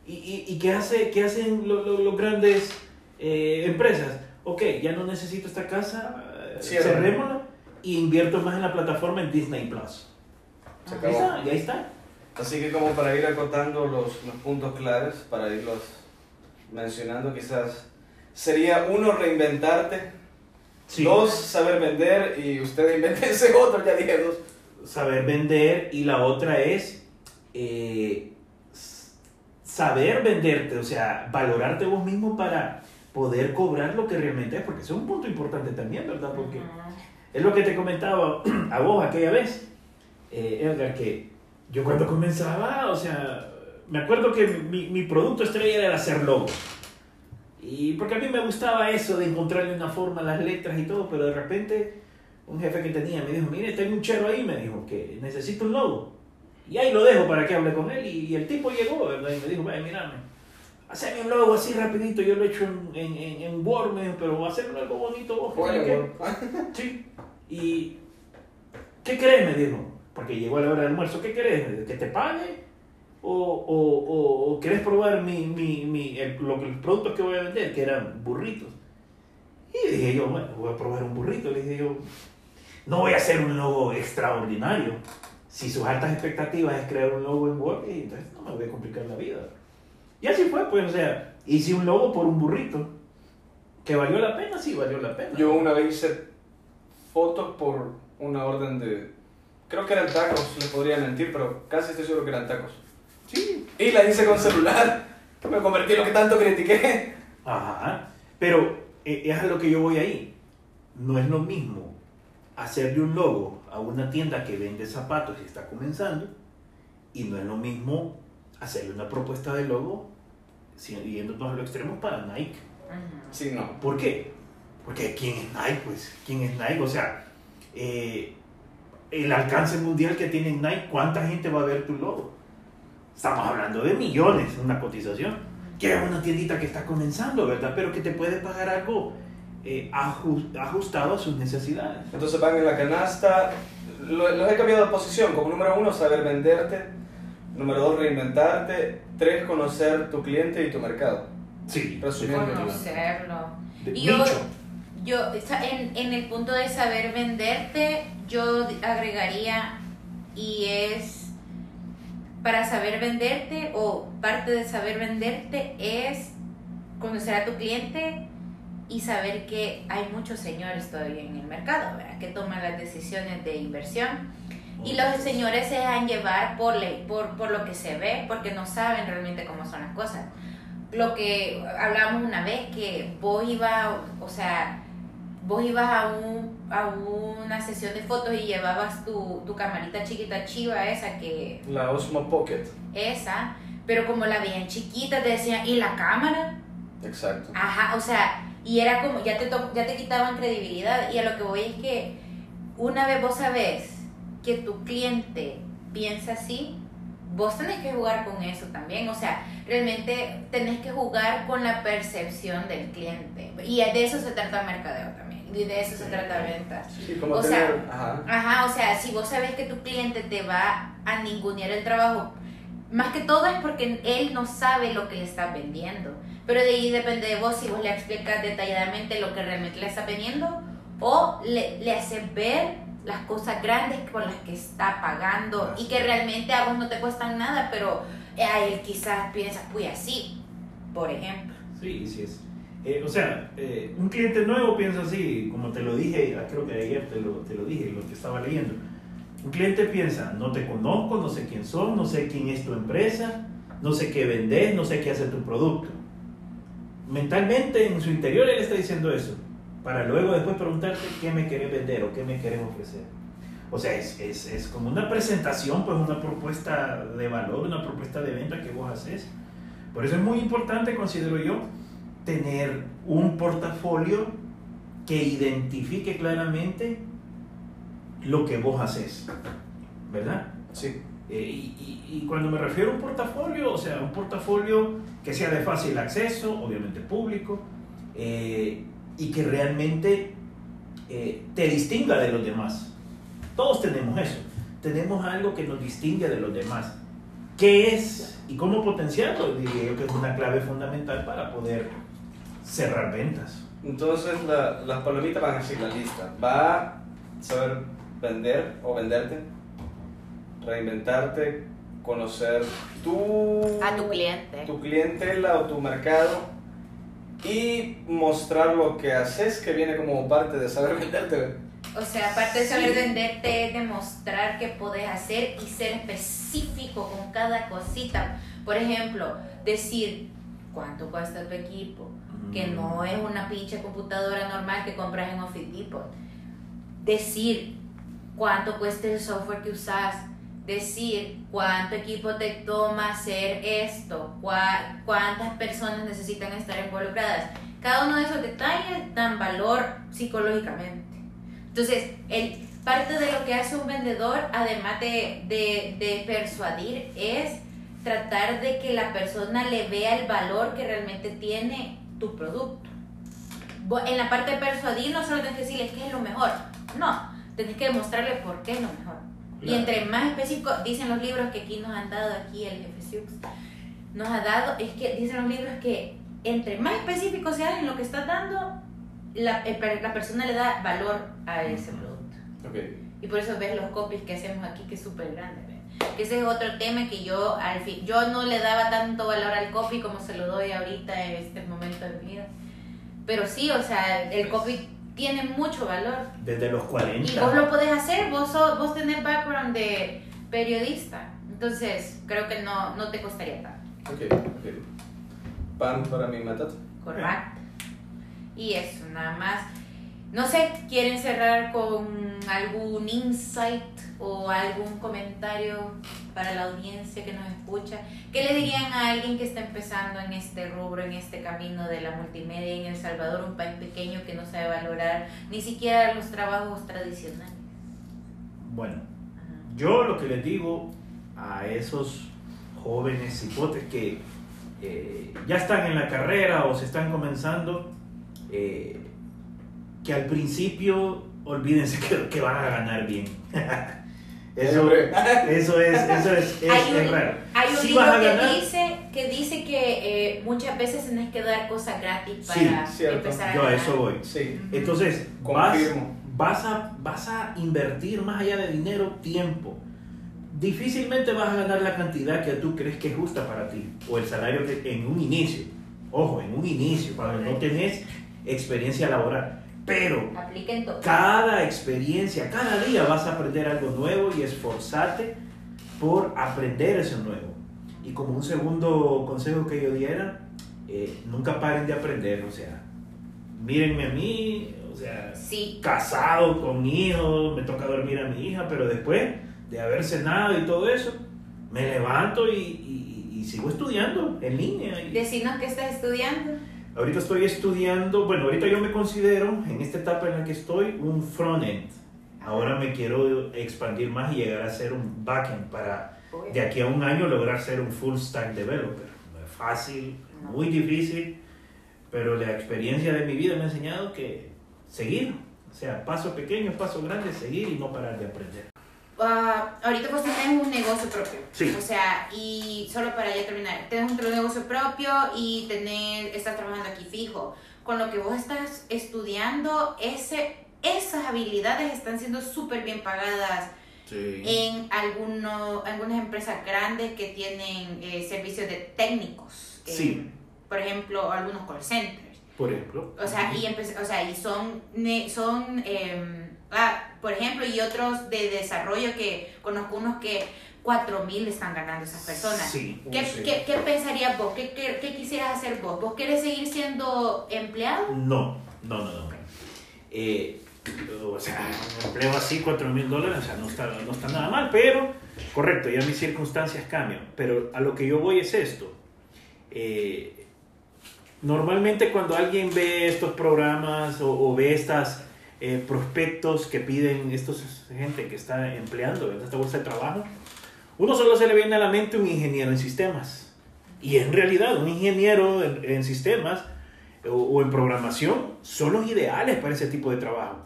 ¿Y, y, y qué, hace, qué hacen los los grandes eh, empresas? Ok, ya no necesito esta casa, eh, Cierra. cerrémosla y invierto más en la plataforma en Disney Plus. Se Ahí acabó. está, y ahí está. Así que como para ir acotando los, los puntos claves, para irlos mencionando quizás, sería uno, reinventarte, Sí. dos, saber vender y ustedes inventense otro, ya dije dos. saber vender y la otra es eh, saber venderte, o sea, valorarte vos mismo para poder cobrar lo que realmente es, porque eso es un punto importante también, ¿verdad? Porque Ujú. Es lo que te comentaba a vos aquella vez, eh, Edgar, que yo cuando comenzaba, o sea, me acuerdo que mi, mi producto estrella era hacer logos. Y porque a mí me gustaba eso de encontrarle una forma a las letras y todo, pero de repente un jefe que tenía me dijo, mire, tengo un chero ahí, me dijo, que necesito un logo. Y ahí lo dejo para que hable con él. Y, y el tipo llegó, ¿verdad? Y me dijo, vaya, mírame, haceme un logo así rapidito, yo lo he hecho en, en, en, en Word, me dijo, pero hacerlo algo bonito vos. Sí. ¿Y qué crees? Me dijo. Porque llegó la hora del almuerzo. ¿Qué crees? ¿Que te pague? ¿O, o, o, o querés probar mi, mi, mi, el, lo, los productos que voy a vender? Que eran burritos. Y dije yo, bueno, voy a probar un burrito. Le dije yo, no voy a hacer un logo extraordinario. Si sus altas expectativas es crear un logo en Word, entonces no me voy a complicar la vida. Y así fue, pues, o sea, hice un logo por un burrito. ¿Que valió la pena? Sí, valió la pena. Yo una vez hice fotos por una orden de. Creo que eran tacos, le podría mentir, pero casi estoy seguro que eran tacos. Sí. Y la hice con celular. Me convertí en lo que tanto critiqué. Ajá. Pero eh, es a lo que yo voy ahí. No es lo mismo hacerle un logo a una tienda que vende zapatos y está comenzando, y no es lo mismo hacerle una propuesta de logo yéndonos a los extremos para Nike. Sí, no. ¿Por qué? Porque ¿quién es Nike? Pues, ¿quién es Nike? O sea, eh, el alcance mundial que tiene Nike, ¿cuánta gente va a ver tu logo? Estamos hablando de millones, una cotización. Que es una tiendita que está comenzando, ¿verdad? Pero que te puede pagar algo eh, aju- ajustado a sus necesidades. Entonces van en la canasta. Lo- Los he cambiado de posición. Como número uno, saber venderte. Número dos, reinventarte. Tres, conocer tu cliente y tu mercado. Sí, Resumiendo. Conocerlo. de Y yo, nicho. yo en, en el punto de saber venderte, yo agregaría y es para saber venderte o parte de saber venderte es conocer a tu cliente y saber que hay muchos señores todavía en el mercado, ¿verdad? Que toman las decisiones de inversión y los señores se dejan llevar por, le- por, por lo que se ve, porque no saben realmente cómo son las cosas. Lo que hablábamos una vez, que vos ibas, o sea, vos ibas a, un, a una sesión de fotos y llevabas tu, tu camarita chiquita chiva esa que, La Osmo Pocket. esa, pero como la veían chiquita, te decían, ¿y la cámara? Exacto. Ajá, o sea, y era como, ya te, to- ya te quitaban credibilidad. Y a lo que voy es que una vez vos sabés que tu cliente piensa así, vos tenés que jugar con eso también. O sea, realmente tenés que jugar con la percepción del cliente. Y de eso se trata el mercadeo también. Y de eso se trata venta. Sí, como O tener. sea, ajá. Ajá, o sea, si vos sabés que tu cliente te va a ningunear el trabajo, más que todo es porque él no sabe lo que le estás vendiendo. Pero de ahí depende de vos si vos le explicas detalladamente lo que realmente le estás vendiendo o le, le haces ver las cosas grandes por las que está pagando y que realmente a vos no te cuestan nada, pero a él quizás piensa, pues así, por ejemplo. Sí, sí es. Eh, o sea, eh, un cliente nuevo piensa así, como te lo dije, creo que ayer te lo, te lo dije, lo que estaba leyendo. Un cliente piensa, no te conozco, no sé quién sos, no sé quién es tu empresa, no sé qué vendes, no sé qué hace tu producto. Mentalmente, en su interior, él está diciendo eso, para luego después preguntarte qué me querés vender o qué me querés ofrecer. O sea, es, es, es como una presentación, pues una propuesta de valor, una propuesta de venta que vos haces. Por eso es muy importante, considero yo, tener un portafolio que identifique claramente lo que vos haces, ¿verdad? Sí. Eh, y, y- y cuando me refiero a un portafolio, o sea, un portafolio que sea de fácil acceso, obviamente público, eh, y que realmente eh, te distinga de los demás. Todos tenemos eso, tenemos algo que nos distingue de los demás. ¿Qué es y cómo potenciarlo? Diría yo que es una clave fundamental para poder cerrar ventas. Entonces la- las palomitas van así, la lista. Va a saber vender o venderte, reinventarte, conocer tu, A tu cliente. tu clientela o tu mercado y mostrar lo que haces que viene como parte de saber venderte. O sea, aparte de saber Sí. venderte, es demostrar que podés hacer y ser específico con cada cosita. Por ejemplo, decir cuánto cuesta tu equipo, que no es una pinche computadora normal que compras en Office Depot. decir cuánto cuesta el software que usas, decir cuánto equipo te toma hacer esto, cua- cuántas personas necesitan estar involucradas. Cada uno de esos detalles dan valor psicológicamente. Entonces, el, parte de lo que hace un vendedor, además de, de, de persuadir, es tratar de que la persona le vea el valor que realmente tiene tu producto. En la parte de persuadir no solo tienes que decirle que es lo mejor, no, tienes que demostrarle por qué es lo mejor. Y entre más específico, dicen los libros que aquí nos han dado, aquí el jefe Siux, nos ha dado, es que dicen los libros que entre más específico seas en lo que estás dando, la, el per- la persona le da valor a ese producto. Ok. Y por eso ves los copies que hacemos aquí, que es súper grande. Que ese es otro tema que yo, al fin, yo no le daba tanto valor al copy como se lo doy ahorita en este momento de mi vida. Pero sí, o sea, el copy tiene mucho valor. Desde los 40. Y vos lo podés hacer, vos, sos- vos tenés background de periodista. Entonces, creo que no, no te costaría tanto. Ok, ok. Pan para mi matata. Correcto. Y eso, nada más. No sé, ¿quieren cerrar con algún insight o algún comentario para la audiencia que nos escucha? ¿Qué le dirían a alguien que está empezando en este rubro, en este camino de la multimedia en El Salvador, un país pequeño que no sabe valorar ni siquiera los trabajos tradicionales? Bueno, Ajá. yo lo que les digo a esos jóvenes hipotes que eh, ya están en la carrera o se están comenzando, eh, que al principio olvídense que, que van a ganar bien. eso, eso es, eso es, es, Hay un- es raro. Hay un Sí libro a que ganar. dice, que dice que eh, muchas veces tenés que dar cosas gratis Sí, para cierto. empezar a Yo a ganar. eso voy. Sí. Entonces, vas, vas, a, vas a invertir más allá de dinero, tiempo. Difícilmente vas a ganar la cantidad que tú crees que es justa para ti, o el salario que en un inicio. Ojo, en un inicio, cuando no tenés experiencia laboral. Pero cada experiencia, cada día vas a aprender algo nuevo y esforzarte por aprender eso nuevo. Y como un segundo consejo que yo diera, eh, nunca paren de aprender, o sea, mírenme a mí, o sea, Sí, casado con hijos, me toca dormir a mi hija, pero después de haber cenado y todo eso, me levanto y, y- y sigo estudiando en línea. decinos que estás estudiando. Ahorita estoy estudiando, bueno, ahorita yo me considero, en esta etapa en la que estoy, un front-end. Ahora me quiero expandir más y llegar a ser un backend para de aquí a un año lograr ser un full stack developer. No es fácil, muy difícil, pero la experiencia de mi vida me ha enseñado que seguir, o sea, paso pequeño, paso grande, seguir y no parar de aprender. Ah, ahorita pues tenés un negocio propio. Sí. O sea, y solo para ya terminar, tenés un negocio propio y tenés, estás trabajando aquí fijo. Con lo que vos estás estudiando, ese, esas habilidades están siendo súper bien pagadas en alguno, algunas empresas grandes que tienen eh, servicios de técnicos. eh, Sí. Por ejemplo, algunos call centers. Por ejemplo. O sea, y, o sea, y son, ne- son em, ah, por ejemplo, y otros de desarrollo que conozco unos que 4 mil están ganando esas personas. Sí. ¿Qué, Sí. qué, qué pensarías vos? ¿Qué, qué, qué quisieras hacer vos? ¿Vos querés seguir siendo empleado? No, no, no, no. Eh, o sea, un empleo así, 4 mil dólares, o sea, no está, no está nada mal, pero, correcto, ya mis circunstancias cambian. Pero a lo que yo voy es esto. Eh, normalmente cuando alguien ve estos programas o, o ve estas eh, prospectos que piden estos gente que está empleando en esta bolsa de trabajo, uno solo se le viene a la mente un ingeniero en sistemas. Y en realidad, un ingeniero en, en sistemas o, o en programación son los ideales para ese tipo de trabajo.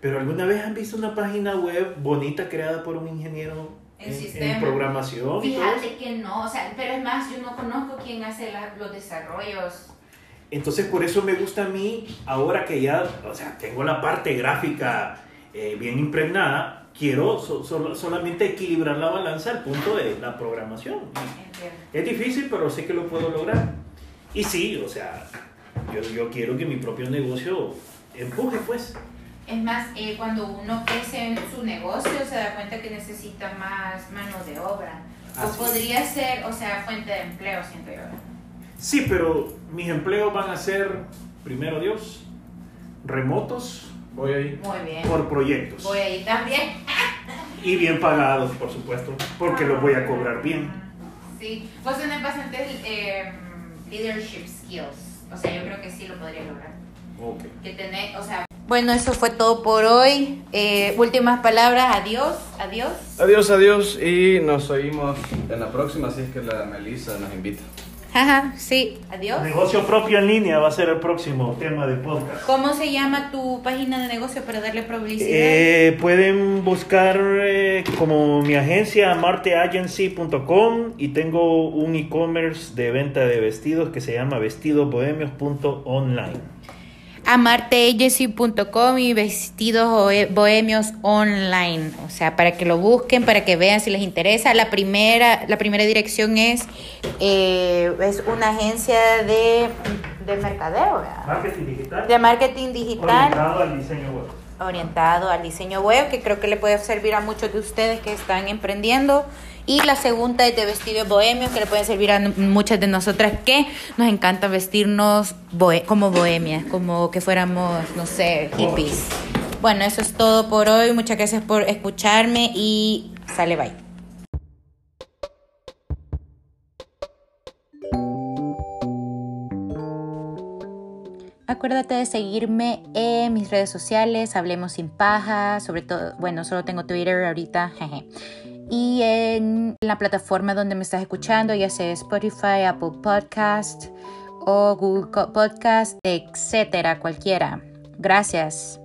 Pero alguna vez han visto una página web bonita creada por un ingeniero En en, en programación? Fíjate que no, o sea, pero es más, yo no conozco quién hace la- los desarrollos. Entonces por eso me gusta a mí, ahora que ya, o sea, tengo la parte gráfica eh, bien impregnada, quiero so- solamente equilibrar la balanza al punto de la programación. Entiendo. Es difícil, pero sé que lo puedo lograr. Y sí, o sea, yo, yo quiero que mi propio negocio empuje, pues. Es más, eh, cuando uno crece en su negocio se da cuenta que necesita más mano de obra. O es. podría ser, o sea, fuente de empleo, siento yo. Sí, pero mis empleos van a ser, primero Dios, remotos Voy ahí. Muy bien. por proyectos. Voy ahí también. Y bien pagados, por supuesto, porque los voy a cobrar bien. Sí. Vos tenés bastantes eh, leadership skills. O sea, yo creo que sí lo podría lograr. Ok. Que tenés, o sea... Bueno, eso fue todo por hoy. Eh, últimas palabras. Adiós. Adiós. Adiós, adiós y nos oímos en la próxima si es que la Melissa nos invita. Ajá, sí. Adiós. Negocio propio en línea va a ser el próximo tema de podcast. ¿Cómo se llama tu página de negocio para darle publicidad? Eh, pueden buscar eh, como mi agencia marteagency.com y tengo un e-commerce de venta de vestidos que se llama vestidosbohemios.online. amarteagency.com y vestidos bohe- bohemios online. O sea, para que lo busquen, para que vean si les interesa. La primera, la primera dirección es, eh, es una agencia de, de mercadeo, ¿verdad? Marketing digital. de marketing digital Orientado al diseño web. orientado al diseño web, que creo que le puede servir a muchos de ustedes que están emprendiendo. Y la segunda es de vestidos bohemios, que le pueden servir a muchas de nosotras que nos encanta vestirnos bohe- como bohemias, como que fuéramos, no sé, hippies. Bueno, eso es todo por hoy. Muchas gracias por escucharme y sale bye. Acuérdate de seguirme en mis redes sociales, Hablemos sin paja, sobre todo, bueno, solo tengo Twitter ahorita, jeje y en la plataforma donde me estás escuchando, ya sea Spotify, Apple Podcast o Google Podcast, etcétera, cualquiera. Gracias.